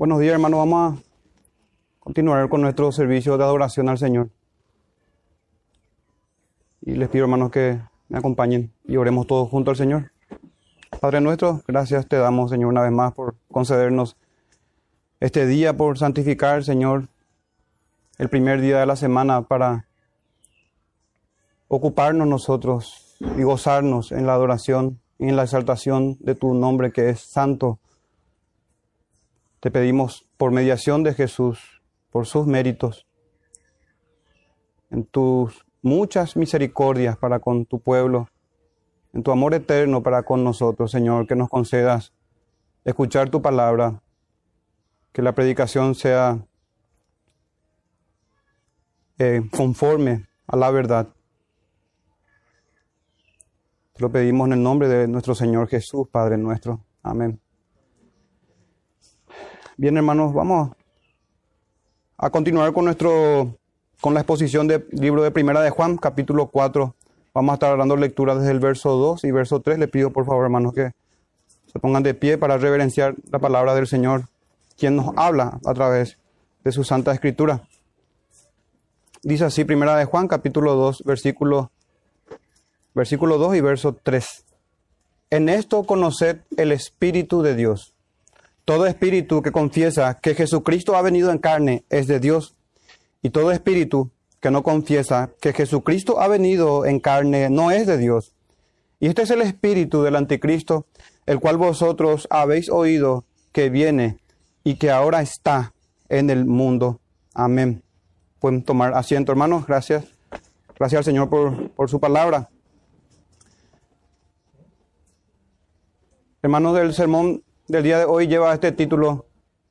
Buenos días, hermano. Vamos a continuar con nuestro servicio de adoración al Señor. Y les pido, hermanos, que me acompañen y oremos todos junto al Señor. Padre nuestro, gracias te damos, Señor, una vez más por concedernos este día, por santificar, Señor, el primer día de la semana para ocuparnos nosotros y gozarnos en la adoración y en la exaltación de tu nombre que es santo. Te pedimos por mediación de Jesús, por sus méritos, en tus muchas misericordias para con tu pueblo, en tu amor eterno para con nosotros, Señor, que nos concedas escuchar tu palabra, que la predicación sea eh, conforme a la verdad. Te lo pedimos en el nombre de nuestro Señor Jesús, Padre nuestro. Amén. Bien, hermanos, vamos a continuar con nuestro con la exposición del libro de Primera de Juan, capítulo 4. Vamos a estar dando lectura desde el verso 2 y verso 3. Le pido por favor, hermanos, que se pongan de pie para reverenciar la palabra del Señor, quien nos habla a través de su Santa Escritura. Dice así, Primera de Juan, capítulo 2, versículo, versículo 2 y verso 3. En esto conoced el Espíritu de Dios. Todo espíritu que confiesa que Jesucristo ha venido en carne es de Dios y todo espíritu que no confiesa que Jesucristo ha venido en carne no es de Dios. Y este es el espíritu del anticristo, el cual vosotros habéis oído que viene y que ahora está en el mundo. Amén. Pueden tomar asiento, hermanos. Gracias. Gracias al Señor por, por su palabra. Hermanos del sermón del día de hoy lleva este título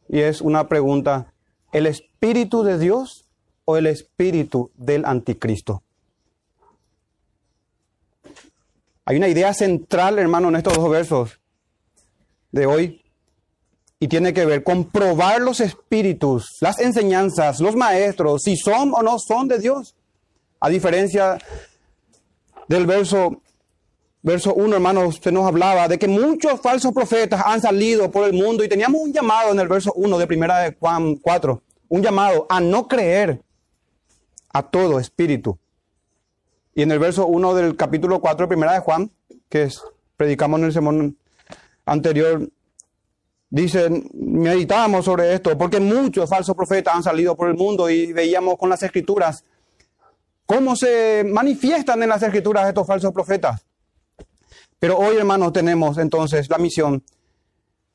y es una pregunta. ¿El Espíritu de Dios o el espíritu del anticristo. Hay una idea central, hermano, en estos dos versos de hoy y tiene que ver con probar los espíritus, las enseñanzas, los maestros, si son o no son de Dios. A diferencia del verso verso 1, hermano, usted nos hablaba de que muchos falsos profetas han salido por el mundo y teníamos un llamado en el verso 1 de primera de Juan 4, un llamado a no creer a todo espíritu. Y en el verso 1 del capítulo 4 de primera de Juan, que es, predicamos en el sermón anterior, dice, meditábamos sobre esto, porque muchos falsos profetas han salido por el mundo y veíamos con las escrituras cómo se manifiestan en las escrituras estos falsos profetas. Pero hoy, hermanos, tenemos entonces la misión,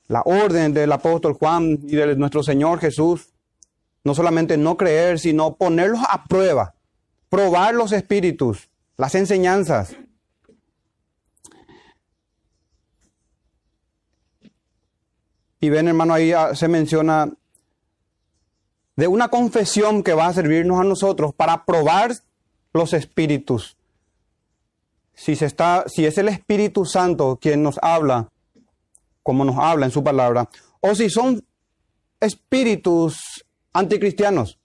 la orden del apóstol Juan y de nuestro Señor Jesús no solamente no creer, sino ponerlos a prueba, probar los espíritus, las enseñanzas. Y ven, hermano, ahí ah, se menciona de una confesión que va a servirnos a nosotros para probar los espíritus. Si, se está, si es el Espíritu Santo quien nos habla, como nos habla en su palabra, o si son espíritus anticristianos.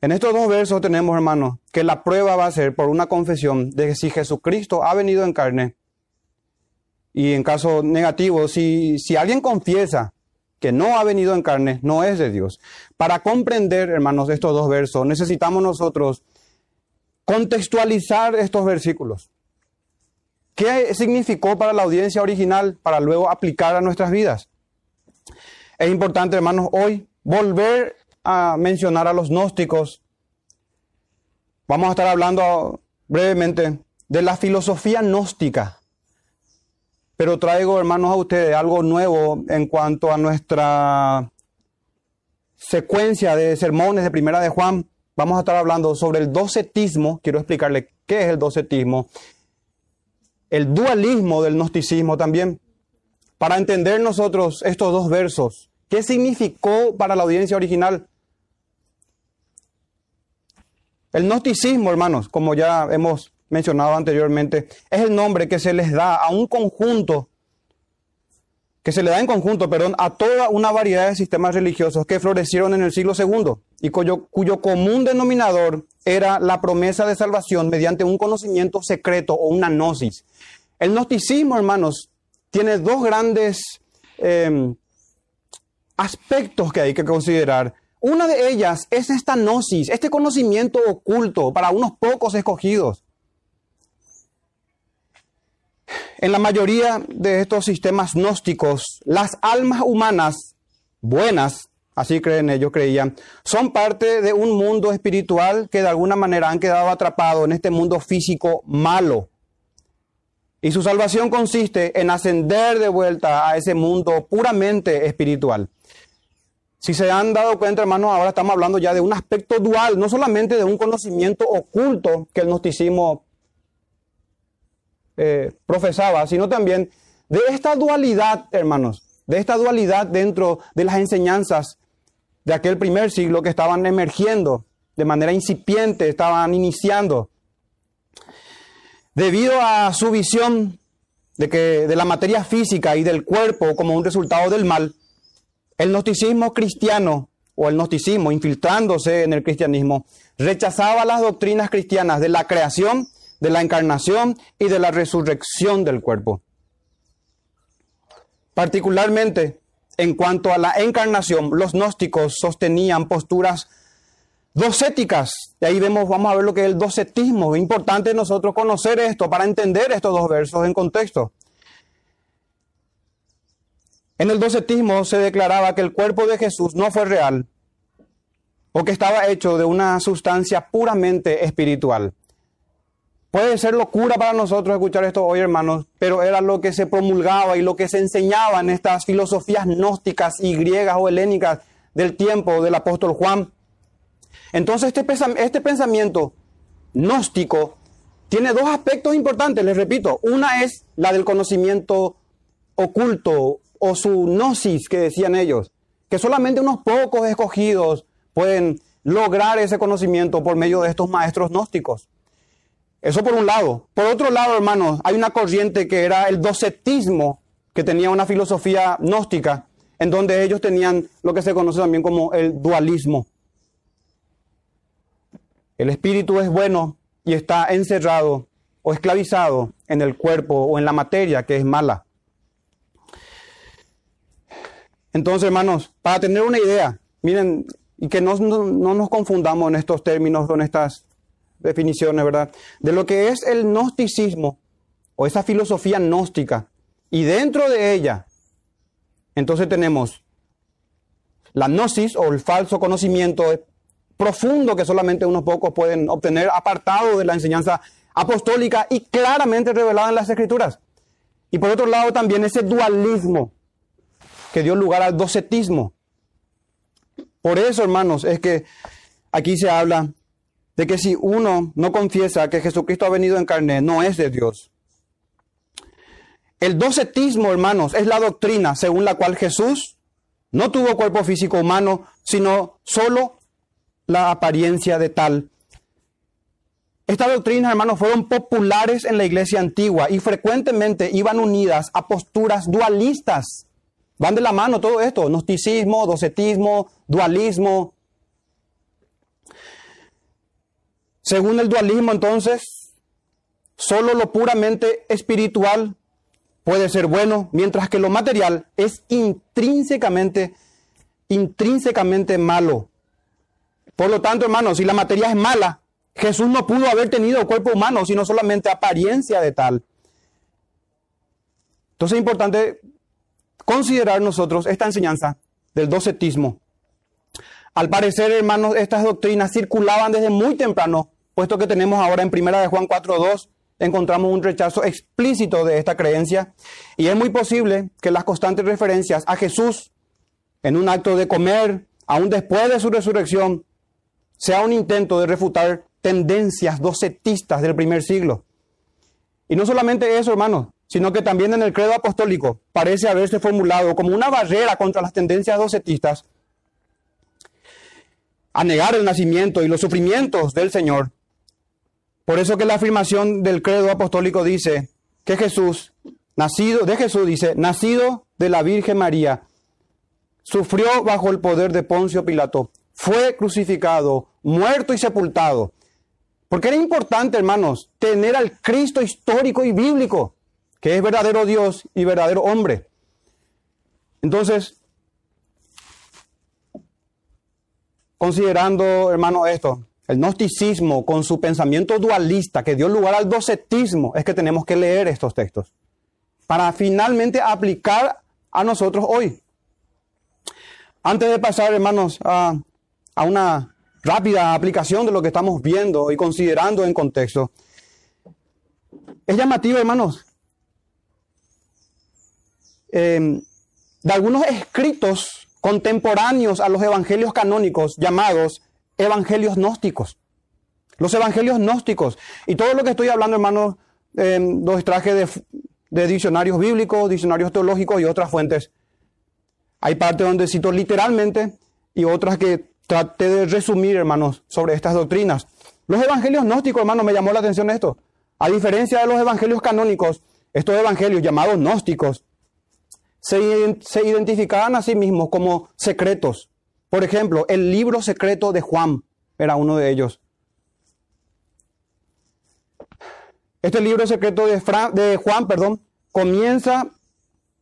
En estos dos versos tenemos, hermanos, que la prueba va a ser por una confesión de que si Jesucristo ha venido en carne, y en caso negativo, si, si alguien confiesa que no ha venido en carne, no es de Dios. Para comprender, hermanos, estos dos versos, necesitamos nosotros contextualizar estos versículos. ¿Qué significó para la audiencia original para luego aplicar a nuestras vidas? Es importante, hermanos, hoy volver a mencionar a los gnósticos. Vamos a estar hablando brevemente de la filosofía gnóstica. Pero traigo, hermanos, a ustedes algo nuevo en cuanto a nuestra secuencia de sermones de Primera de Juan. Vamos a estar hablando sobre el docetismo. Quiero explicarle qué es el docetismo. El dualismo del gnosticismo también. Para entender nosotros estos dos versos ¿Qué significó para la audiencia original? El gnosticismo, hermanos, como ya hemos mencionado anteriormente, es el nombre que se les da a un conjunto, que se le da en conjunto, perdón, a toda una variedad de sistemas religiosos que florecieron en el siglo II y cuyo, común denominador era la promesa de salvación mediante un conocimiento secreto o una gnosis. El gnosticismo, hermanos, tiene dos grandes em, aspectos que hay que considerar. Una de ellas es esta gnosis, este conocimiento oculto para unos pocos escogidos. En la mayoría de estos sistemas gnósticos, las almas humanas buenas, así creen ellos, creían, son parte de un mundo espiritual que de alguna manera han quedado atrapados en este mundo físico malo. Y su salvación consiste en ascender de vuelta a ese mundo puramente espiritual. Si se han dado cuenta, hermanos, ahora estamos hablando ya de un aspecto dual, no solamente de un conocimiento oculto que el gnosticismo eh, profesaba, sino también de esta dualidad, hermanos, de esta dualidad dentro de las enseñanzas de aquel primer siglo que estaban emergiendo de manera incipiente, estaban iniciando. Debido a su visión de que de la materia física y del cuerpo como un resultado del mal, el gnosticismo cristiano o el gnosticismo infiltrándose en el cristianismo rechazaba las doctrinas cristianas de la creación, de la encarnación y de la resurrección del cuerpo. Particularmente en cuanto a la encarnación, los gnósticos sostenían posturas docéticas. Y ahí vemos, vamos a ver lo que es el docetismo. Importante nosotros conocer esto para entender estos dos versos en contexto. En el docetismo se declaraba que el cuerpo de Jesús no fue real o que estaba hecho de una sustancia puramente espiritual. Puede ser locura para nosotros escuchar esto hoy, hermanos, pero era lo que se promulgaba y lo que se enseñaba en estas filosofías gnósticas y griegas o helénicas del tiempo del apóstol Juan. Entonces este, este pensamiento gnóstico tiene dos aspectos importantes, les repito. Una es la del conocimiento oculto o su gnosis que decían ellos, que solamente unos pocos escogidos pueden lograr ese conocimiento por medio de estos maestros gnósticos. Eso por un lado. Por otro lado, hermanos, hay una corriente que era el docetismo, que tenía una filosofía gnóstica, en donde ellos tenían lo que se conoce también como el dualismo. El espíritu es bueno y está encerrado o esclavizado en el cuerpo o en la materia que es mala. Entonces, hermanos, para tener una idea, miren, y que no, no nos confundamos en estos términos, con estas definiciones, ¿verdad? De lo que es el gnosticismo o esa filosofía gnóstica. Y dentro de ella, entonces tenemos la gnosis o el falso conocimiento profundo que solamente unos pocos pueden obtener, apartado de la enseñanza apostólica y claramente revelada en las escrituras. Y por otro lado también ese dualismo que dio lugar al docetismo. Por eso, hermanos, es que aquí se habla de que si uno no confiesa que Jesucristo ha venido en carne, no es de Dios. El docetismo, hermanos, es la doctrina según la cual Jesús no tuvo cuerpo físico humano, sino solo la apariencia de tal. Estas doctrinas, hermanos, fueron populares en la iglesia antigua y frecuentemente iban unidas a posturas dualistas. Van de la mano todo esto, gnosticismo, docetismo, dualismo, Según el dualismo, entonces, solo lo puramente espiritual puede ser bueno, mientras que lo material es intrínsecamente, intrínsecamente malo. Por lo tanto, hermanos, si la materia es mala, Jesús no pudo haber tenido cuerpo humano, sino solamente apariencia de tal. Entonces es importante considerar nosotros esta enseñanza del docetismo. Al parecer, hermanos, estas doctrinas circulaban desde muy temprano puesto que tenemos ahora en Primera de Juan 4.2, encontramos un rechazo explícito de esta creencia y es muy posible que las constantes referencias a Jesús en un acto de comer, aún después de su resurrección, sea un intento de refutar tendencias docetistas del primer siglo. Y no solamente eso, hermanos, sino que también en el credo apostólico parece haberse formulado como una barrera contra las tendencias docetistas a negar el nacimiento y los sufrimientos del Señor por eso que la afirmación del credo apostólico dice que Jesús, nacido de Jesús, dice, nacido de la Virgen María, sufrió bajo el poder de Poncio Pilato, fue crucificado, muerto y sepultado. Porque era importante, hermanos, tener al Cristo histórico y bíblico, que es verdadero Dios y verdadero hombre. Entonces, considerando, hermano, esto, el gnosticismo con su pensamiento dualista que dio lugar al docetismo, es que tenemos que leer estos textos para finalmente aplicar a nosotros hoy. Antes de pasar, hermanos, a, a una rápida aplicación de lo que estamos viendo y considerando en contexto, es llamativo, hermanos, em, de algunos escritos contemporáneos a los evangelios canónicos llamados evangelios gnósticos. Los evangelios gnósticos. Y todo lo que estoy hablando, hermanos, em, los extraje de, de diccionarios bíblicos, diccionarios teológicos y otras fuentes. Hay partes donde cito literalmente y otras que traté de resumir, hermanos, sobre estas doctrinas. Los evangelios gnósticos, hermanos, me llamó la atención esto. A diferencia de los evangelios canónicos, estos evangelios llamados gnósticos se, se identificaban a sí mismos como secretos. Por ejemplo, el libro secreto de Juan era uno de ellos. Este libro secreto de, de Juan, perdón, comienza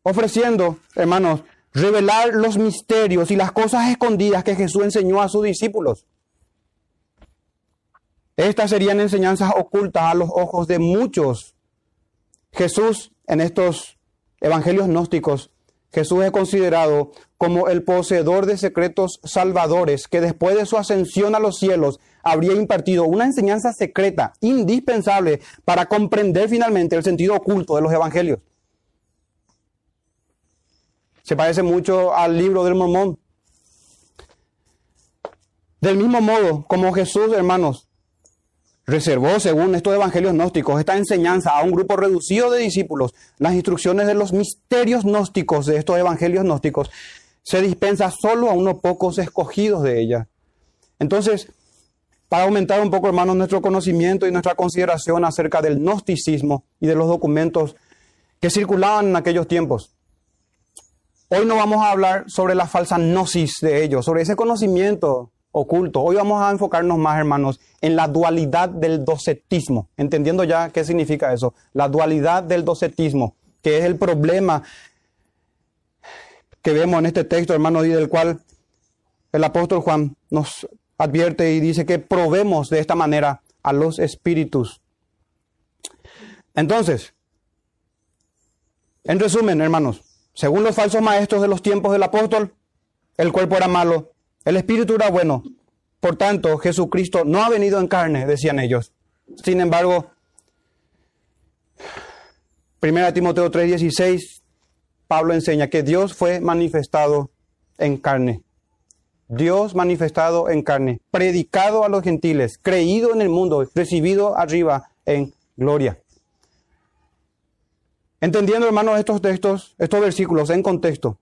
ofreciendo, hermanos, revelar los misterios y las cosas escondidas que Jesús enseñó a sus discípulos. Estas serían enseñanzas ocultas a los ojos de muchos. Jesús, en estos evangelios gnósticos, Jesús es considerado como el poseedor de secretos salvadores que después de su ascensión a los cielos habría impartido una enseñanza secreta indispensable para comprender finalmente el sentido oculto de los evangelios. Se parece mucho al libro del mormón. Del mismo modo, como Jesús, hermanos, reservó, según estos evangelios gnósticos, esta enseñanza a un grupo reducido de discípulos, las instrucciones de los misterios gnósticos de estos evangelios gnósticos, se dispensa solo a unos pocos escogidos de ella. Entonces, para aumentar un poco, hermanos, nuestro conocimiento y nuestra consideración acerca del gnosticismo y de los documentos que circulaban en aquellos tiempos. Hoy no vamos a hablar sobre la falsa gnosis de ellos, sobre ese conocimiento oculto. Hoy vamos a enfocarnos más, hermanos, en la dualidad del docetismo, entendiendo ya qué significa eso, la dualidad del docetismo, que es el problema que vemos en este texto, hermanos, y del cual el apóstol Juan nos advierte y dice que probemos de esta manera a los espíritus. Entonces, en resumen, hermanos, según los falsos maestros de los tiempos del apóstol, el cuerpo era malo, el espíritu era bueno. Por tanto, Jesucristo no ha venido en carne, decían ellos. Sin embargo, 1 Timoteo 3:16, Pablo enseña que Dios fue manifestado en carne. Dios manifestado en carne, predicado a los gentiles, creído en el mundo, recibido arriba en gloria. Entendiendo, hermanos, estos textos, estos versículos en contexto,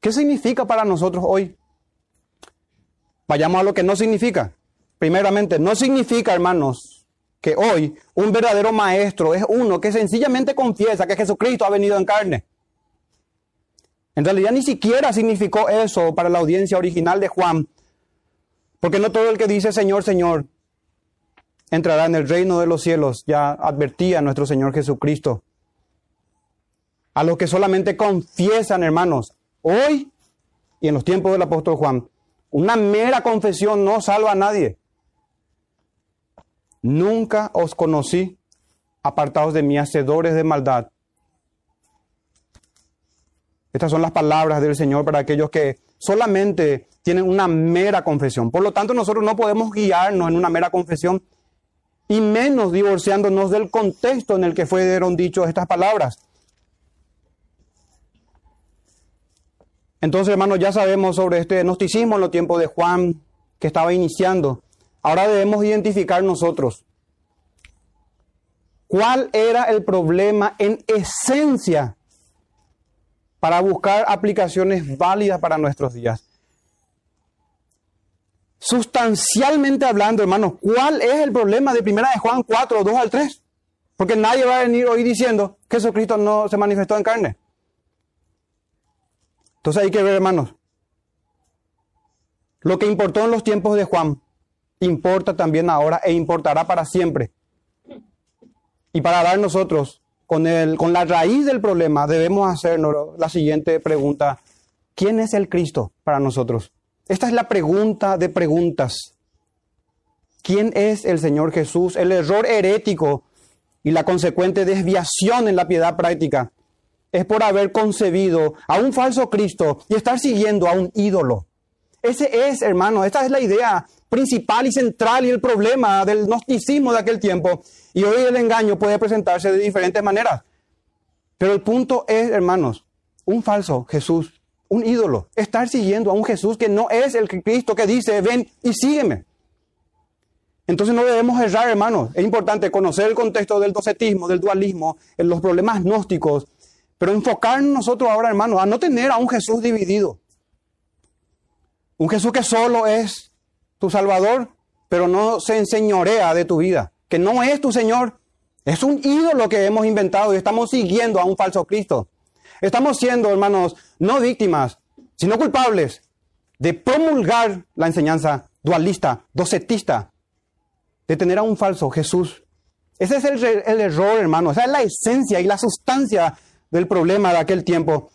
¿qué significa para nosotros hoy? Vayamos a lo que no significa. Primeramente, no significa, hermanos, que hoy un verdadero maestro es uno que sencillamente confiesa que Jesucristo ha venido en carne. En realidad ni siquiera significó eso para la audiencia original de Juan, porque no todo el que dice Señor, Señor, entrará en el reino de los cielos, ya advertía nuestro Señor Jesucristo. A los que solamente confiesan, hermanos, hoy y en los tiempos del apóstol Juan, una mera confesión no salva a nadie. Nunca os conocí apartados de mí, hacedores de maldad. Estas son las palabras del Señor para aquellos que solamente tienen una mera confesión. Por lo tanto, nosotros no podemos guiarnos en una mera confesión y menos divorciándonos del contexto en el que fueron dichas estas palabras. Entonces, hermanos, ya sabemos sobre este gnosticismo en los tiempos de Juan que estaba iniciando. Ahora debemos identificar nosotros cuál era el problema en esencia para buscar aplicaciones válidas para nuestros días. Sustancialmente hablando, hermanos, ¿cuál es el problema de primera de Juan 4, 2 al 3? Porque nadie va a venir hoy diciendo que Jesucristo no se manifestó en carne. Entonces hay que ver, hermanos, lo que importó en los tiempos de Juan, importa también ahora e importará para siempre. Y para dar nosotros con, el, con la raíz del problema, debemos hacernos la siguiente pregunta. ¿Quién es el Cristo para nosotros? Esta es la pregunta de preguntas. ¿Quién es el Señor Jesús? El error herético y la consecuente desviación en la piedad práctica es por haber concebido a un falso Cristo y estar siguiendo a un ídolo. Ese es, hermano, esta es la idea principal y central y el problema del gnosticismo de aquel tiempo. Y hoy el engaño puede presentarse de diferentes maneras. Pero el punto es, hermanos, un falso Jesús, un ídolo, estar siguiendo a un Jesús que no es el Cristo que dice, ven y sígueme. Entonces no debemos errar, hermanos. Es importante conocer el contexto del docetismo, del dualismo, los problemas gnósticos, pero enfocarnos nosotros ahora, hermanos, a no tener a un Jesús dividido. Un Jesús que solo es tu Salvador, pero no se enseñorea de tu vida, que no es tu Señor. Es un ídolo que hemos inventado y estamos siguiendo a un falso Cristo. Estamos siendo, hermanos, no víctimas, sino culpables de promulgar la enseñanza dualista, docetista, de tener a un falso Jesús. Ese es el, el error, hermano. Esa es la esencia y la sustancia del problema de aquel tiempo.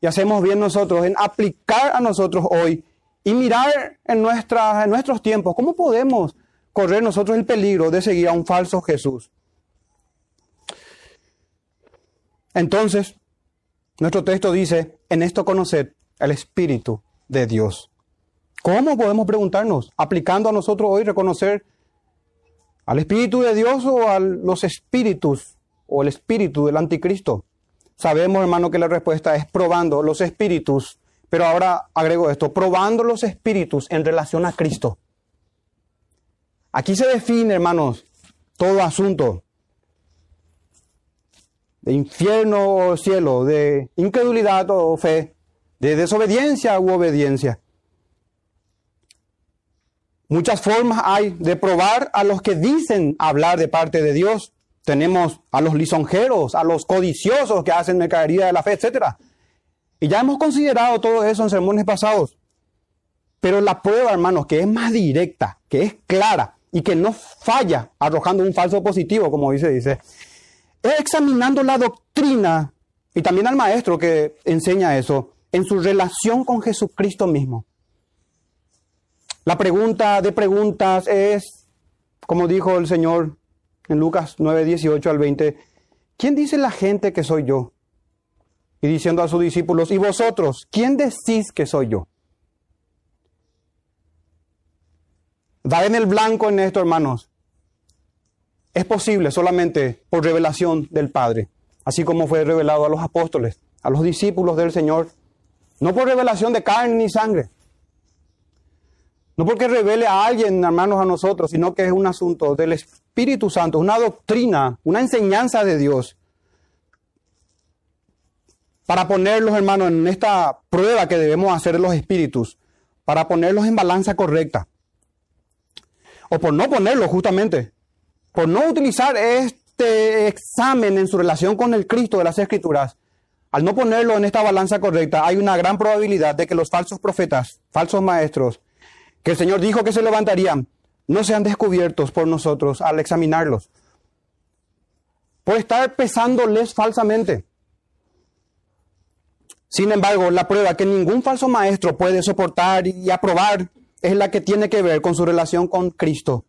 Y hacemos bien nosotros en aplicar a nosotros hoy y mirar en, nuestra, en nuestros tiempos cómo podemos correr nosotros el peligro de seguir a un falso Jesús. Entonces, nuestro texto dice, en esto conocer el Espíritu de Dios. ¿Cómo podemos preguntarnos? Aplicando a nosotros hoy reconocer al Espíritu de Dios o a los espíritus o el Espíritu del Anticristo. Sabemos, hermano, que la respuesta es probando los espíritus, pero ahora agrego esto, probando los espíritus en relación a Cristo. Aquí se define, hermanos, todo asunto de infierno o cielo, de incredulidad o fe, de desobediencia u obediencia. Muchas formas hay de probar a los que dicen hablar de parte de Dios. Tenemos a los lisonjeros, a los codiciosos que hacen mercadería de la fe, etc. Y ya hemos considerado todo eso en sermones pasados. Pero la prueba, hermanos, que es más directa, que es clara y que no falla arrojando un falso positivo, como dice, dice, es examinando la doctrina y también al maestro que enseña eso en su relación con Jesucristo mismo. La pregunta de preguntas es, como dijo el Señor en Lucas 9, 18 al 20, ¿quién dice la gente que soy yo? Y diciendo a sus discípulos, ¿y vosotros? ¿Quién decís que soy yo? Da en el blanco en esto, hermanos. Es posible solamente por revelación del Padre, así como fue revelado a los apóstoles, a los discípulos del Señor, no por revelación de carne ni sangre, no porque revele a alguien, hermanos, a nosotros, sino que es un asunto del Espíritu Santo, una doctrina, una enseñanza de Dios. Para ponerlos, hermanos, en esta prueba que debemos hacer los espíritus, para ponerlos en balanza correcta. O por no ponerlos, justamente. Por no utilizar este examen en su relación con el Cristo de las Escrituras. Al no ponerlo en esta balanza correcta, hay una gran probabilidad de que los falsos profetas, falsos maestros, que el Señor dijo que se levantarían, no sean descubiertos por nosotros al examinarlos, por estar pesándoles falsamente. Sin embargo, la prueba que ningún falso maestro puede soportar y aprobar es la que tiene que ver con su relación con Cristo.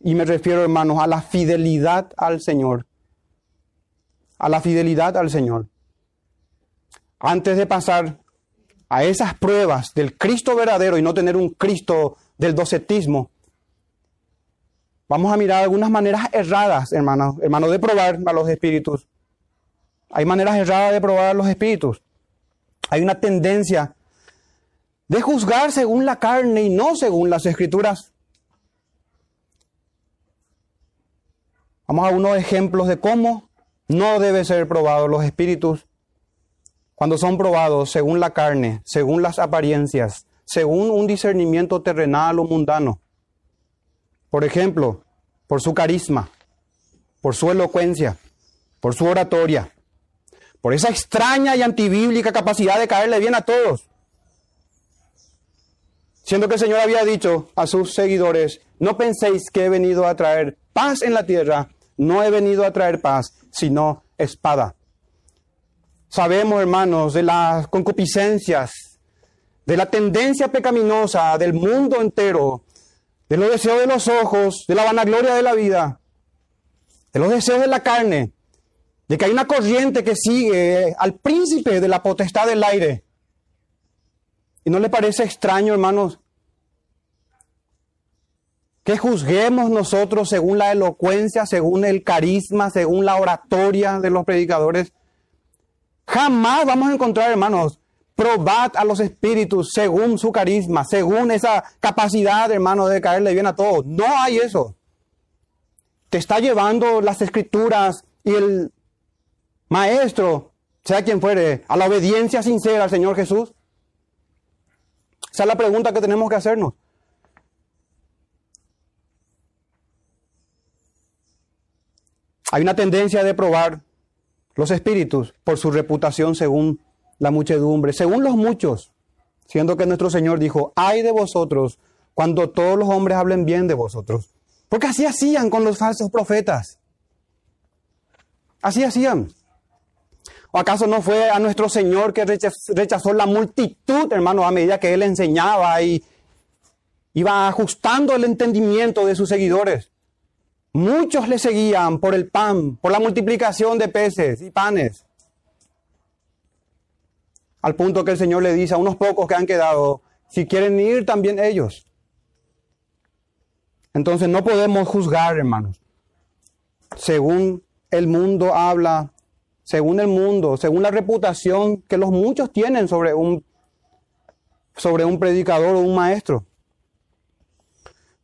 Y me refiero, hermanos, a la fidelidad al Señor. A la fidelidad al Señor. Antes de pasar a esas pruebas del Cristo verdadero y no tener un Cristo del docetismo, vamos a mirar algunas maneras erradas, hermanos, hermanos, de probar a los espíritus. Hay maneras erradas de probar a los espíritus. Hay una tendencia de juzgar según la carne y no según las escrituras. Vamos a unos ejemplos de cómo no debe ser probados los espíritus cuando son probados según la carne, según las apariencias, según un discernimiento terrenal o mundano. Por ejemplo, por su carisma, por su elocuencia, por su oratoria, por esa extraña y antibíblica capacidad de caerle bien a todos. Siendo que el Señor había dicho a sus seguidores, no penséis que he venido a traer paz en la tierra, no he venido a traer paz, sino espada. Sabemos, hermanos, de las concupiscencias de la tendencia pecaminosa del mundo entero, de los deseos de los ojos, de la vanagloria de la vida, de los deseos de la carne, de que hay una corriente que sigue al príncipe de la potestad del aire. ¿Y no le parece extraño, hermanos, que juzguemos nosotros según la elocuencia, según el carisma, según la oratoria de los predicadores? Jamás vamos a encontrar, hermanos, probad a los espíritus según su carisma, según esa capacidad, hermanos, de caerle bien a todos. No hay eso. Te está llevando las escrituras y el maestro, sea quien fuere, a la obediencia sincera al Señor Jesús. Esa es la pregunta que tenemos que hacernos. Hay una tendencia de probar los espíritus por su reputación según la muchedumbre, según los muchos, siendo que nuestro Señor dijo, ay de vosotros cuando todos los hombres hablen bien de vosotros. Porque así hacían con los falsos profetas. Así hacían. ¿O acaso no fue a nuestro Señor que rechazó la multitud, hermano, a medida que Él enseñaba y iba ajustando el entendimiento de sus seguidores? Muchos le seguían por el pan, por la multiplicación de peces y panes. Al punto que el Señor le dice a unos pocos que han quedado, si quieren ir también ellos. Entonces no podemos juzgar, hermanos. Según el mundo habla, según el mundo, según la reputación que los muchos tienen sobre un, sobre un predicador o un maestro.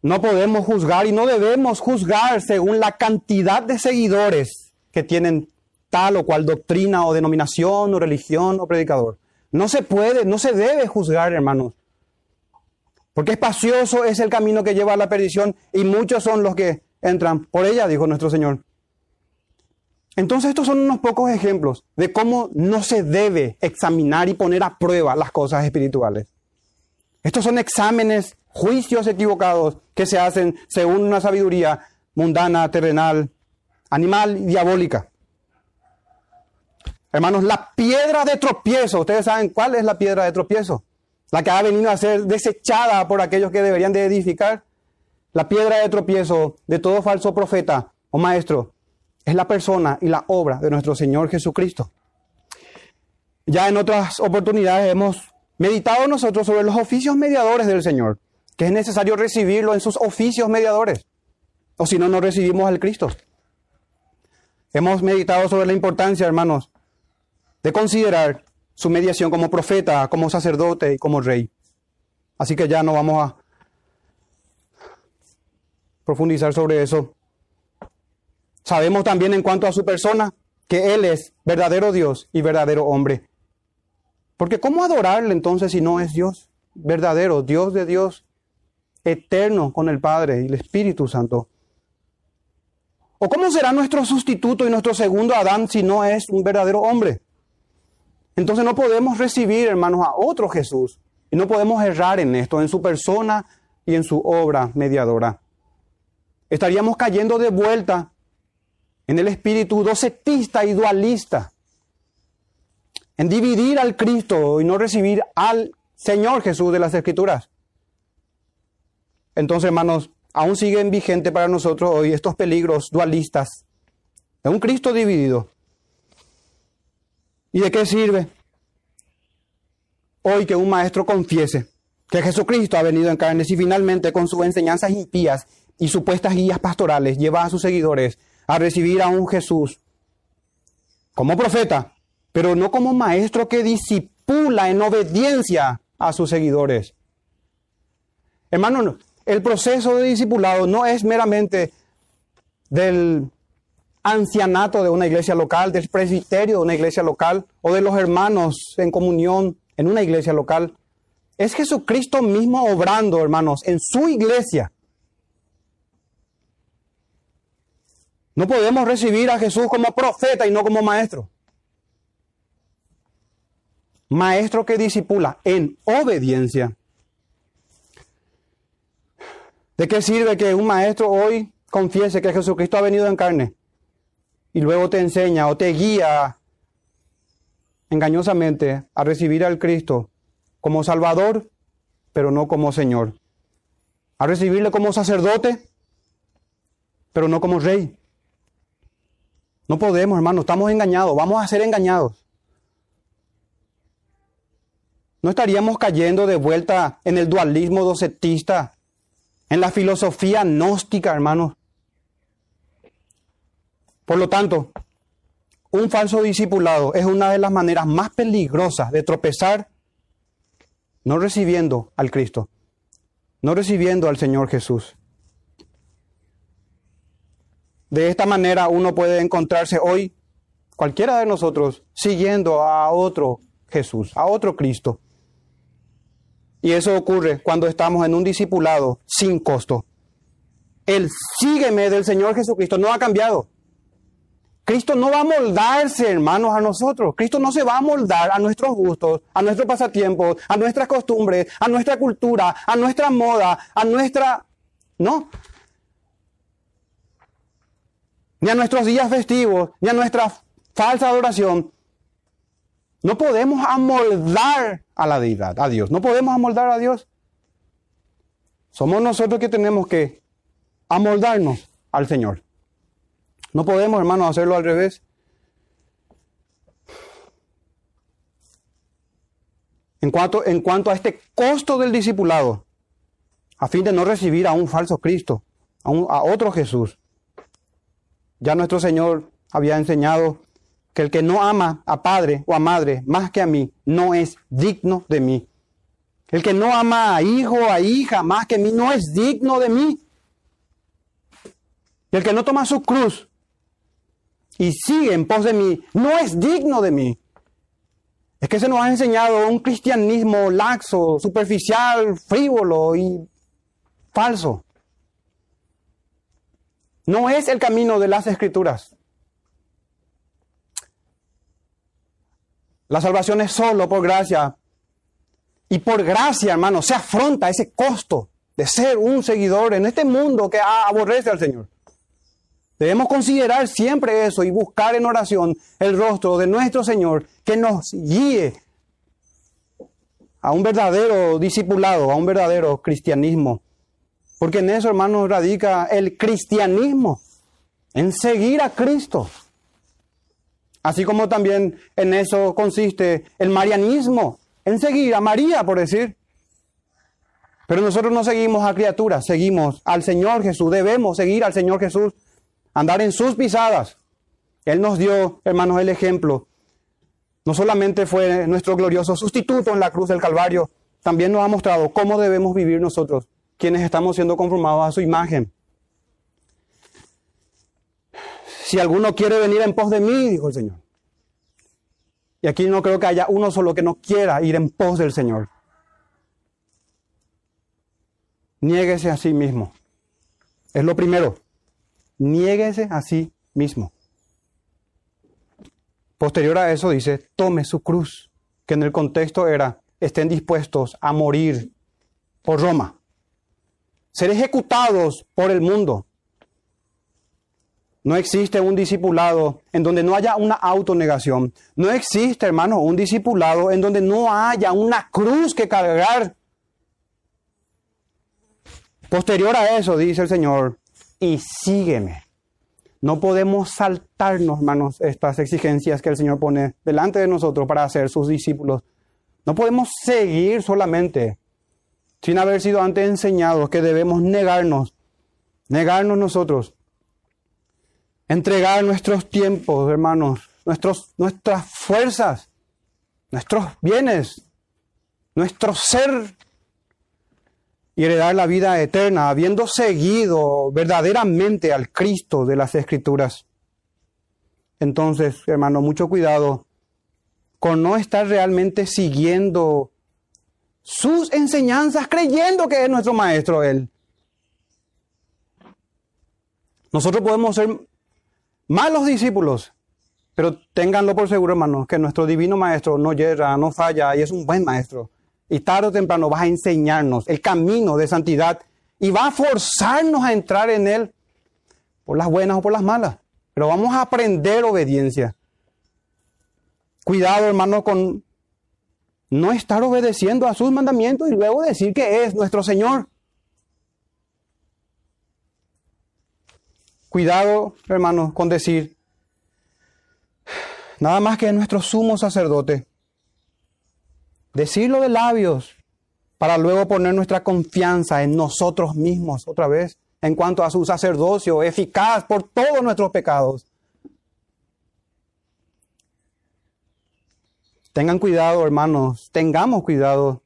No podemos juzgar y no debemos juzgar según la cantidad de seguidores que tienen tal o cual doctrina o denominación o religión o predicador. No se puede, no se debe juzgar, hermanos. Porque espacioso es el camino que lleva a la perdición y muchos son los que entran por ella, dijo nuestro Señor. Entonces estos son unos pocos ejemplos de cómo no se debe examinar y poner a prueba las cosas espirituales. Estos son exámenes juicios equivocados que se hacen según una sabiduría mundana, terrenal, animal y diabólica. Hermanos, la piedra de tropiezo, ustedes saben cuál es la piedra de tropiezo, la que ha venido a ser desechada por aquellos que deberían de edificar. La piedra de tropiezo de todo falso profeta o maestro es la persona y la obra de nuestro Señor Jesucristo. Ya en otras oportunidades hemos meditado nosotros sobre los oficios mediadores del Señor que es necesario recibirlo en sus oficios mediadores, o si no, no recibimos al Cristo. Hemos meditado sobre la importancia, hermanos, de considerar su mediación como profeta, como sacerdote y como rey. Así que ya no vamos a profundizar sobre eso. Sabemos también en cuanto a su persona que Él es verdadero Dios y verdadero hombre. Porque ¿cómo adorarle entonces si no es Dios? Verdadero, Dios de Dios eterno con el Padre y el Espíritu Santo. ¿O cómo será nuestro sustituto y nuestro segundo Adán si no es un verdadero hombre? Entonces no podemos recibir, hermanos, a otro Jesús. Y no podemos errar en esto, en su persona y en su obra mediadora. Estaríamos cayendo de vuelta en el espíritu docetista y dualista. En dividir al Cristo y no recibir al Señor Jesús de las Escrituras. Entonces, hermanos, aún siguen vigentes para nosotros hoy estos peligros dualistas de un Cristo dividido. ¿Y de qué sirve hoy que un maestro confiese que Jesucristo ha venido en carne y finalmente con sus enseñanzas impías y supuestas guías pastorales lleva a sus seguidores a recibir a un Jesús como profeta, pero no como maestro que disipula en obediencia a sus seguidores? Hermano, el proceso de discipulado no es meramente del ancianato de una iglesia local, del presbiterio de una iglesia local o de los hermanos en comunión en una iglesia local. Es Jesucristo mismo obrando, hermanos, en su iglesia. No podemos recibir a Jesús como profeta y no como maestro. Maestro que disipula en obediencia ¿De qué sirve que un maestro hoy confiese que Jesucristo ha venido en carne y luego te enseña o te guía engañosamente a recibir al Cristo como Salvador, pero no como Señor. A recibirle como sacerdote, pero no como rey. No podemos, hermano, estamos engañados, vamos a ser engañados. No estaríamos cayendo de vuelta en el dualismo docetista, en la filosofía gnóstica, hermanos. Por lo tanto, un falso discipulado es una de las maneras más peligrosas de tropezar no recibiendo al Cristo, no recibiendo al Señor Jesús. De esta manera uno puede encontrarse hoy, cualquiera de nosotros, siguiendo a otro Jesús, a otro Cristo. Y eso ocurre cuando estamos en un discipulado sin costo. El sígueme del Señor Jesucristo no ha cambiado. Cristo no va a moldarse, hermanos, a nosotros. Cristo no se va a moldar a nuestros gustos, a nuestros pasatiempos, a nuestras costumbres, a nuestra cultura, a nuestra moda, a nuestra... No. Ni a nuestros días festivos, ni a nuestra falsa adoración. No podemos amoldar a la deidad, a Dios. No podemos amoldar a Dios. Somos nosotros que tenemos que amoldarnos al Señor. No podemos, hermanos, hacerlo al revés. En cuanto, a este costo del discipulado, a fin de no recibir a un falso Cristo, a otro Jesús, ya nuestro Señor había enseñado que el que no ama a padre o a madre más que a mí, no es digno de mí. El que no ama a hijo o a hija más que a mí, no es digno de mí. Y el que no toma su cruz y sigue en pos de mí, no es digno de mí. Es que se nos ha enseñado un cristianismo laxo, superficial, frívolo y falso. No es el camino de las escrituras. La salvación es solo por gracia. Y por gracia, hermano, se afronta ese costo de ser un seguidor en este mundo que aborrece al Señor. Debemos considerar siempre eso y buscar en oración el rostro de nuestro Señor que nos guíe a un verdadero discipulado, a un verdadero cristianismo. Porque en eso, hermanos, radica el cristianismo, en seguir a Cristo. Así como también en eso consiste el marianismo, en seguir a María, por decir. Pero nosotros no seguimos a criaturas, seguimos al Señor Jesús, debemos seguir al Señor Jesús andar en sus pisadas. Él nos dio, hermanos, el ejemplo. No solamente fue nuestro glorioso sustituto en la cruz del Calvario, también nos ha mostrado cómo debemos vivir nosotros, quienes estamos siendo conformados a su imagen. Si alguno quiere venir en pos de mí, dijo el Señor. Y aquí no creo que haya uno solo que no quiera ir en pos del Señor. Niéguese a sí mismo. Es lo primero. Niéguese a sí mismo. Posterior a eso dice, tome su cruz, que en el contexto era, estén dispuestos a morir por Roma, ser ejecutados por el mundo. No existe un discipulado en donde no haya una autonegación. No existe, hermano, un discipulado en donde no haya una cruz que cargar. Posterior a eso, dice el Señor, y sígueme. No podemos saltarnos, hermanos, estas exigencias que el Señor pone delante de nosotros para ser sus discípulos. No podemos seguir solamente sin haber sido antes enseñados que debemos negarnos, negarnos nosotros, entregar nuestros tiempos, hermanos, nuestros, nuestras fuerzas, nuestros bienes, nuestro ser y heredar la vida eterna, habiendo seguido verdaderamente al Cristo de las Escrituras. Entonces, hermano, mucho cuidado con no estar realmente siguiendo sus enseñanzas, creyendo que es nuestro maestro Él. Nosotros podemos ser malos discípulos, pero ténganlo por seguro, hermanos, que nuestro divino maestro no yerra, no falla y es un buen maestro. Y tarde o temprano va a enseñarnos el camino de santidad y va a forzarnos a entrar en él por las buenas o por las malas. Pero vamos a aprender obediencia. Cuidado, hermano, con no estar obedeciendo a sus mandamientos y luego decir que es nuestro Señor. Cuidado, hermanos, con decir, nada más que es nuestro sumo sacerdote. Decirlo de labios para luego poner nuestra confianza en nosotros mismos otra vez en cuanto a su sacerdocio eficaz por todos nuestros pecados. Tengan cuidado, hermanos, tengamos cuidado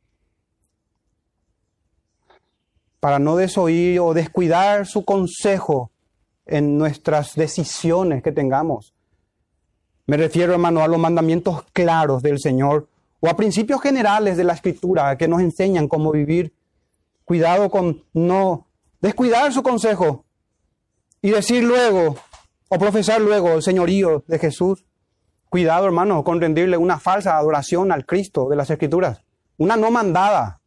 para no desoír o descuidar su consejo en nuestras decisiones que tengamos. Me refiero, hermano, a los mandamientos claros del Señor o a principios generales de la Escritura que nos enseñan cómo vivir. Cuidado con no descuidar su consejo y decir luego o profesar luego el señorío de Jesús. Cuidado, hermano, con rendirle una falsa adoración al Cristo de las Escrituras, una no mandada.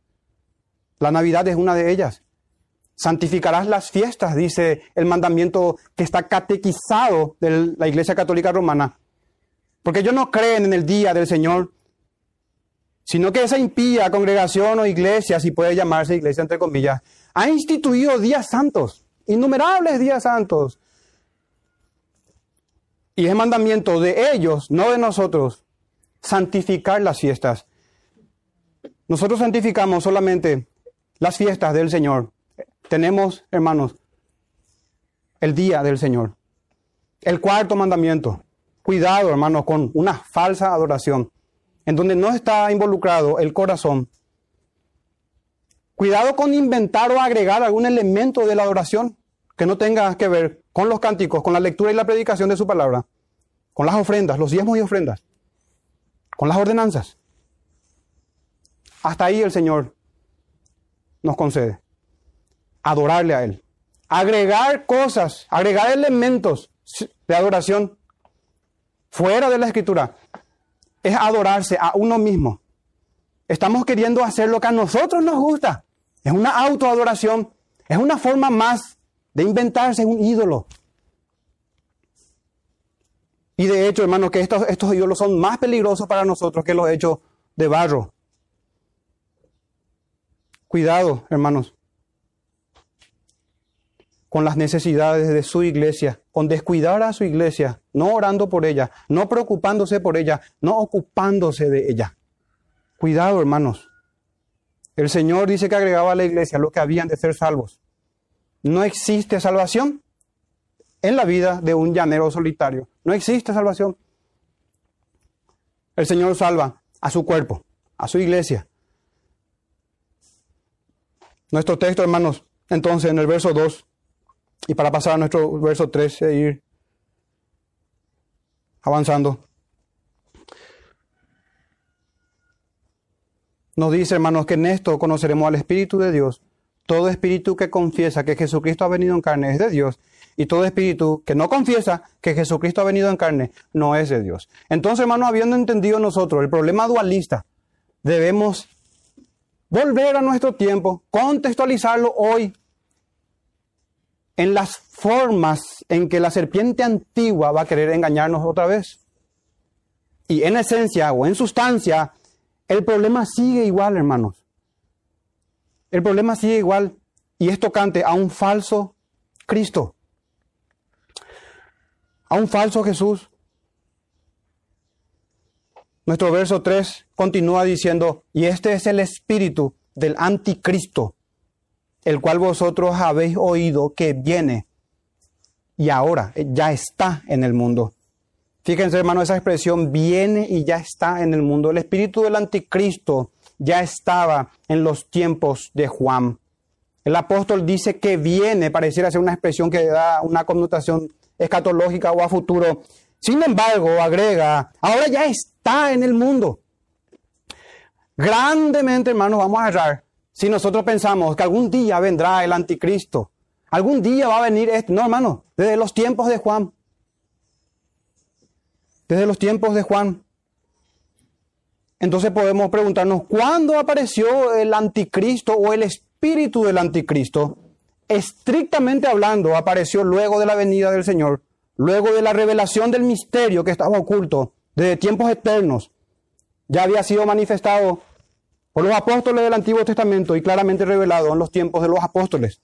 La Navidad es una de ellas. Santificarás las fiestas, dice el mandamiento que está catequizado de la Iglesia Católica Romana. Porque ellos no creen en el día del Señor, sino que esa impía congregación o iglesia, si puede llamarse iglesia entre comillas, ha instituido días santos, innumerables días santos. Y es mandamiento de ellos, no de nosotros, santificar las fiestas. Nosotros santificamos solamente las fiestas del Señor, tenemos, hermanos, el día del Señor. El cuarto mandamiento. Cuidado, hermanos, con una falsa adoración, en donde no está involucrado el corazón. Cuidado con inventar o agregar algún elemento de la adoración que no tenga que ver con los cánticos, con la lectura y la predicación de su palabra, con las ofrendas, los diezmos y ofrendas, con las ordenanzas. Hasta ahí el Señor nos concede adorarle a Él. Agregar cosas, agregar elementos de adoración fuera de la escritura es adorarse a uno mismo. Estamos queriendo hacer lo que a nosotros nos gusta. Es una autoadoración. Es una forma más de inventarse un ídolo. Y de hecho, hermanos, que estos, estos ídolos son más peligrosos para nosotros que los hechos de barro. Cuidado, hermanos con las necesidades de su iglesia, con descuidar a su iglesia, no orando por ella, no preocupándose por ella, no ocupándose de ella. Cuidado, hermanos. El Señor dice que agregaba a la iglesia lo que habían de ser salvos. No existe salvación en la vida de un llanero solitario. No existe salvación. El Señor salva a su cuerpo, a su iglesia. Nuestro texto, hermanos, entonces en el verso 2 y para pasar a nuestro verso 13 e ir avanzando. Nos dice, hermanos, que en esto conoceremos al Espíritu de Dios. Todo espíritu que confiesa que Jesucristo ha venido en carne es de Dios. Y todo espíritu que no confiesa que Jesucristo ha venido en carne no es de Dios. Entonces, hermanos, habiendo entendido nosotros el problema dualista, debemos volver a nuestro tiempo, contextualizarlo hoy en las formas en que la serpiente antigua va a querer engañarnos otra vez. Y en esencia o en sustancia, el problema sigue igual, hermanos. El problema sigue igual y es tocante a un falso Cristo, a un falso Jesús. Nuestro verso 3 continúa diciendo, y este es el espíritu del anticristo el cual vosotros habéis oído que viene y ahora ya está en el mundo. Fíjense, hermano, esa expresión viene y ya está en el mundo. El espíritu del anticristo ya estaba en los tiempos de Juan. El apóstol dice que viene, pareciera ser una expresión que da una connotación escatológica o a futuro. Sin embargo, agrega, ahora ya está en el mundo. Grandemente, hermanos, vamos a errar si nosotros pensamos que algún día vendrá el anticristo, algún día va a venir este, no hermano, desde los tiempos de Juan, desde los tiempos de Juan. Entonces podemos preguntarnos, ¿cuándo apareció el anticristo o el espíritu del anticristo? Estrictamente hablando, apareció luego de la venida del Señor, luego de la revelación del misterio que estaba oculto desde tiempos eternos. Ya había sido manifestado por los apóstoles del Antiguo Testamento y claramente revelado en los tiempos de los apóstoles.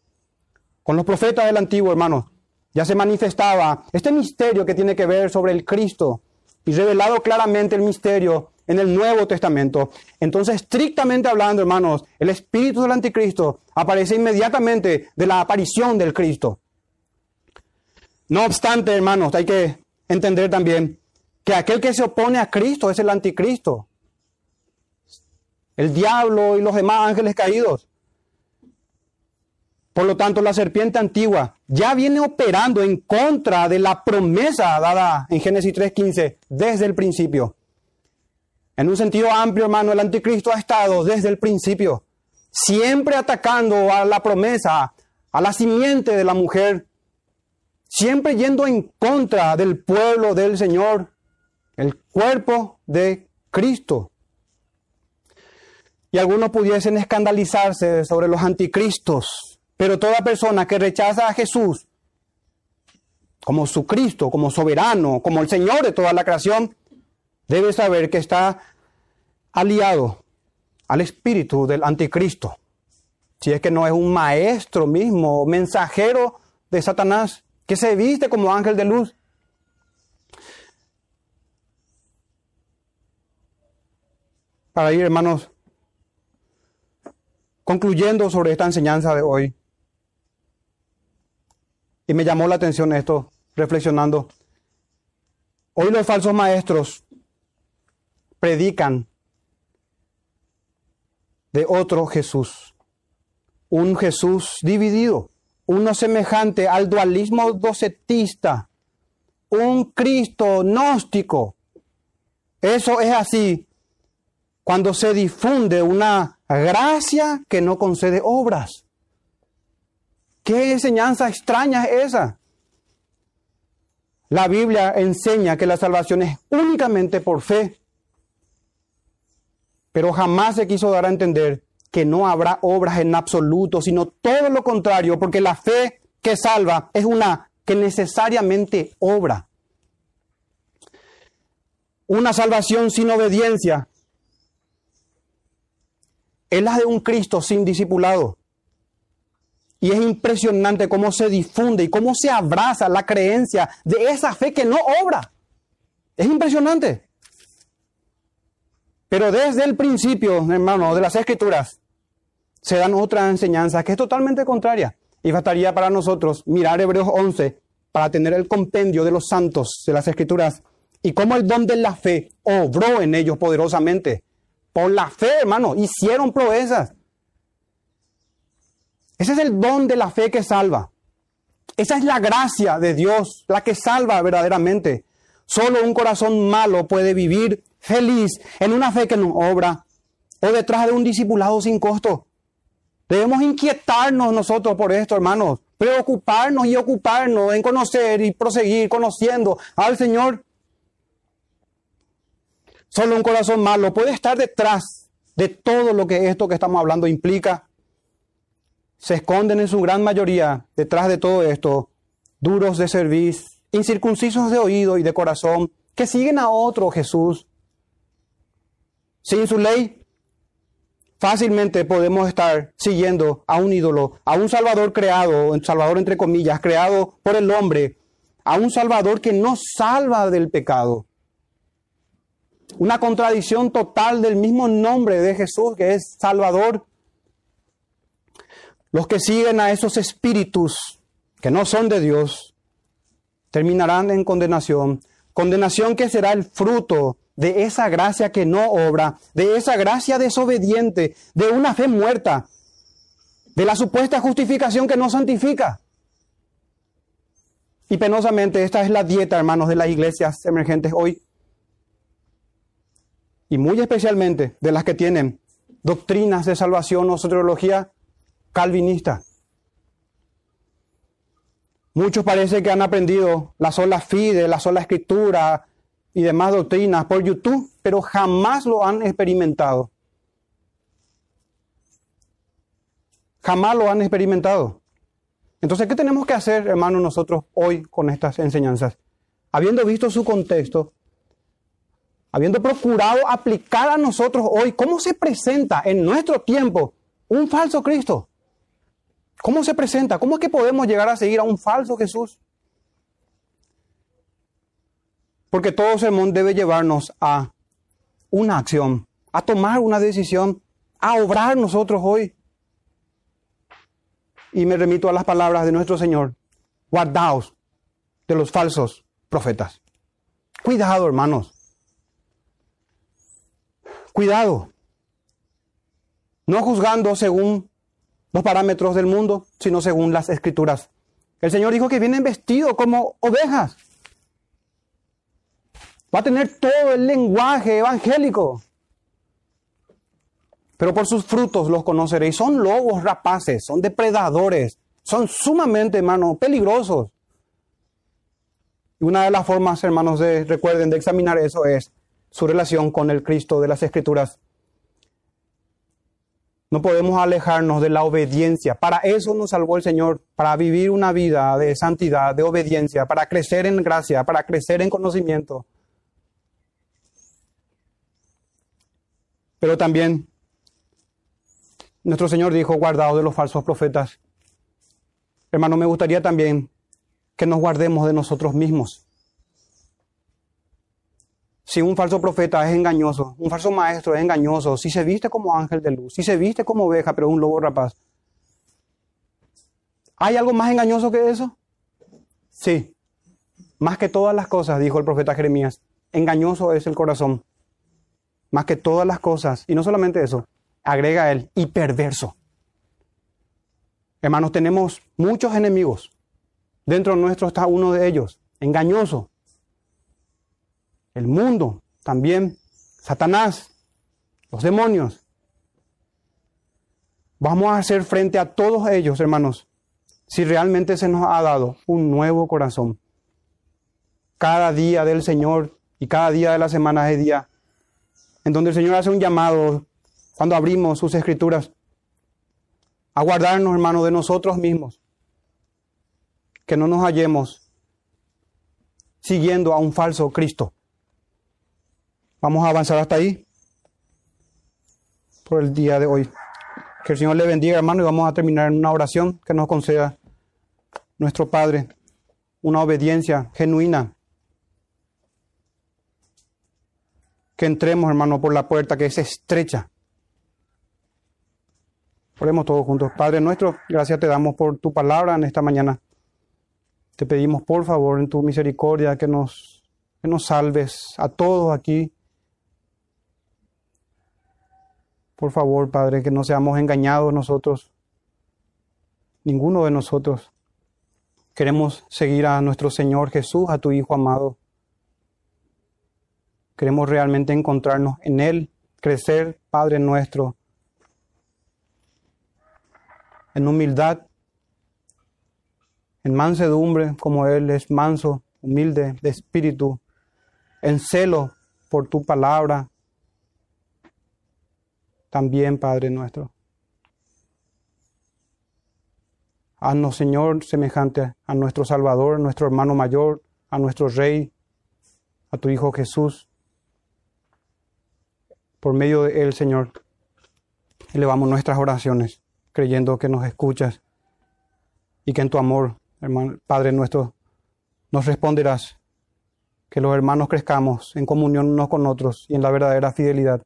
Con los profetas del Antiguo, hermanos, ya se manifestaba este misterio que tiene que ver sobre el Cristo y revelado claramente el misterio en el Nuevo Testamento. Entonces, estrictamente hablando, hermanos, el espíritu del anticristo aparece inmediatamente de la aparición del Cristo. No obstante, hermanos, hay que entender también que aquel que se opone a Cristo es el anticristo. El diablo y los demás ángeles caídos. Por lo tanto, la serpiente antigua ya viene operando en contra de la promesa dada en Génesis 3.15 desde el principio. En un sentido amplio, hermano, el anticristo ha estado desde el principio, siempre atacando a la promesa, a la simiente de la mujer siempre yendo en contra del pueblo del Señor, el cuerpo de Cristo. Y algunos pudiesen escandalizarse sobre los anticristos, pero toda persona que rechaza a Jesús como su Cristo, como soberano, como el Señor de toda la creación, debe saber que está aliado al espíritu del anticristo. Si es que no es un maestro mismo, mensajero de Satanás, que se viste como ángel de luz. Para ir, hermanos, concluyendo sobre esta enseñanza de hoy, y me llamó la atención esto, reflexionando. Hoy los falsos maestros predican de otro Jesús, un Jesús dividido uno semejante al dualismo docetista, un Cristo gnóstico. Eso es así cuando se difunde una gracia que no concede obras. ¿Qué enseñanza extraña es esa? La Biblia enseña que la salvación es únicamente por fe, pero jamás se quiso dar a entender que no habrá obras en absoluto, sino todo lo contrario, porque la fe que salva es una que necesariamente obra. Una salvación sin obediencia es la de un Cristo sin discipulado. Y es impresionante cómo se difunde y cómo se abraza la creencia de esa fe que no obra. Es impresionante. Pero desde el principio, hermano, de las escrituras, se dan otras enseñanzas que es totalmente contraria. Y bastaría para nosotros mirar Hebreos 11 para tener el compendio de los santos de las escrituras y cómo el don de la fe obró en ellos poderosamente. Por la fe, hermano, hicieron proezas. Ese es el don de la fe que salva. Esa es la gracia de Dios, la que salva verdaderamente. Solo un corazón malo puede vivir feliz en una fe que no obra o detrás de un discipulado sin costo. Debemos inquietarnos nosotros por esto, hermanos. Preocuparnos y ocuparnos en conocer y proseguir conociendo al Señor. Solo un corazón malo puede estar detrás de todo lo que esto que estamos hablando implica. Se esconden en su gran mayoría detrás de todo esto duros de servicio, incircuncisos de oído y de corazón, que siguen a otro Jesús. Sin su ley fácilmente podemos estar siguiendo a un ídolo, a un Salvador creado, un Salvador entre comillas, creado por el hombre, a un Salvador que no salva del pecado. Una contradicción total del mismo nombre de Jesús, que es Salvador. Los que siguen a esos espíritus que no son de Dios, terminarán en condenación. Condenación que será el fruto de esa gracia que no obra, de esa gracia desobediente, de una fe muerta, de la supuesta justificación que no santifica. Y penosamente esta es la dieta, hermanos, de las iglesias emergentes hoy. Y muy especialmente de las que tienen doctrinas de salvación o soteriología calvinista. Muchos parece que han aprendido la sola fide, la sola escritura, y demás doctrinas por YouTube, pero jamás lo han experimentado. Jamás lo han experimentado. Entonces, ¿qué tenemos que hacer, hermanos, nosotros hoy con estas enseñanzas? Habiendo visto su contexto, habiendo procurado aplicar a nosotros hoy, ¿cómo se presenta en nuestro tiempo un falso Cristo? ¿Cómo se presenta? ¿Cómo es que podemos llegar a seguir a un falso Jesús? Porque todo sermón debe llevarnos a una acción, a tomar una decisión, a obrar nosotros hoy. Y me remito a las palabras de nuestro Señor. Guardaos de los falsos profetas. Cuidado, hermanos. Cuidado. No juzgando según los parámetros del mundo, sino según las escrituras. El Señor dijo que vienen vestidos como ovejas. Va a tener todo el lenguaje evangélico. Pero por sus frutos los conoceréis. Son lobos rapaces, son depredadores, son sumamente, hermanos, peligrosos. Y una de las formas, hermanos, de recuerden de examinar eso es su relación con el Cristo de las Escrituras. No podemos alejarnos de la obediencia. Para eso nos salvó el Señor, para vivir una vida de santidad, de obediencia, para crecer en gracia, para crecer en conocimiento. Pero también nuestro Señor dijo, guardado de los falsos profetas. Hermano, me gustaría también que nos guardemos de nosotros mismos. Si un falso profeta es engañoso, un falso maestro es engañoso, si se viste como ángel de luz, si se viste como oveja, pero un lobo rapaz. ¿Hay algo más engañoso que eso? Sí. Más que todas las cosas, dijo el profeta Jeremías, engañoso es el corazón. Más que todas las cosas. Y no solamente eso, agrega él, y perverso. Hermanos, tenemos muchos enemigos. Dentro nuestro está uno de ellos, engañoso, el mundo, también Satanás, los demonios. Vamos a hacer frente a todos ellos, hermanos, si realmente se nos ha dado un nuevo corazón. Cada día del Señor y cada día de la semana de día, en donde el Señor hace un llamado cuando abrimos sus escrituras, a guardarnos, hermanos, de nosotros mismos, que no nos hallemos siguiendo a un falso Cristo. Vamos a avanzar hasta ahí por el día de hoy. Que el Señor le bendiga, hermano, y vamos a terminar en una oración que nos conceda nuestro Padre, una obediencia genuina. Que entremos, hermano, por la puerta que es estrecha. Oremos todos juntos. Padre nuestro, gracias te damos por tu palabra en esta mañana. Te pedimos, por favor, en tu misericordia, que nos, que nos salves a todos aquí Por favor, Padre, que no seamos engañados nosotros, ninguno de nosotros. Queremos seguir a nuestro Señor Jesús, a tu Hijo amado. Queremos realmente encontrarnos en Él, crecer, Padre nuestro, en humildad, en mansedumbre, como Él es manso, humilde de espíritu, en celo por tu palabra, también, Padre nuestro. Haznos, Señor, semejante a nuestro Salvador, a nuestro hermano mayor, a nuestro Rey, a tu Hijo Jesús. Por medio de Él, Señor, elevamos nuestras oraciones, creyendo que nos escuchas y que en tu amor, hermano, Padre nuestro, nos responderás. Que los hermanos crezcamos en comunión unos con otros y en la verdadera fidelidad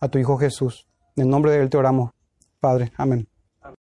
a tu Hijo Jesús. En nombre de Él te oramos, Padre. Amén.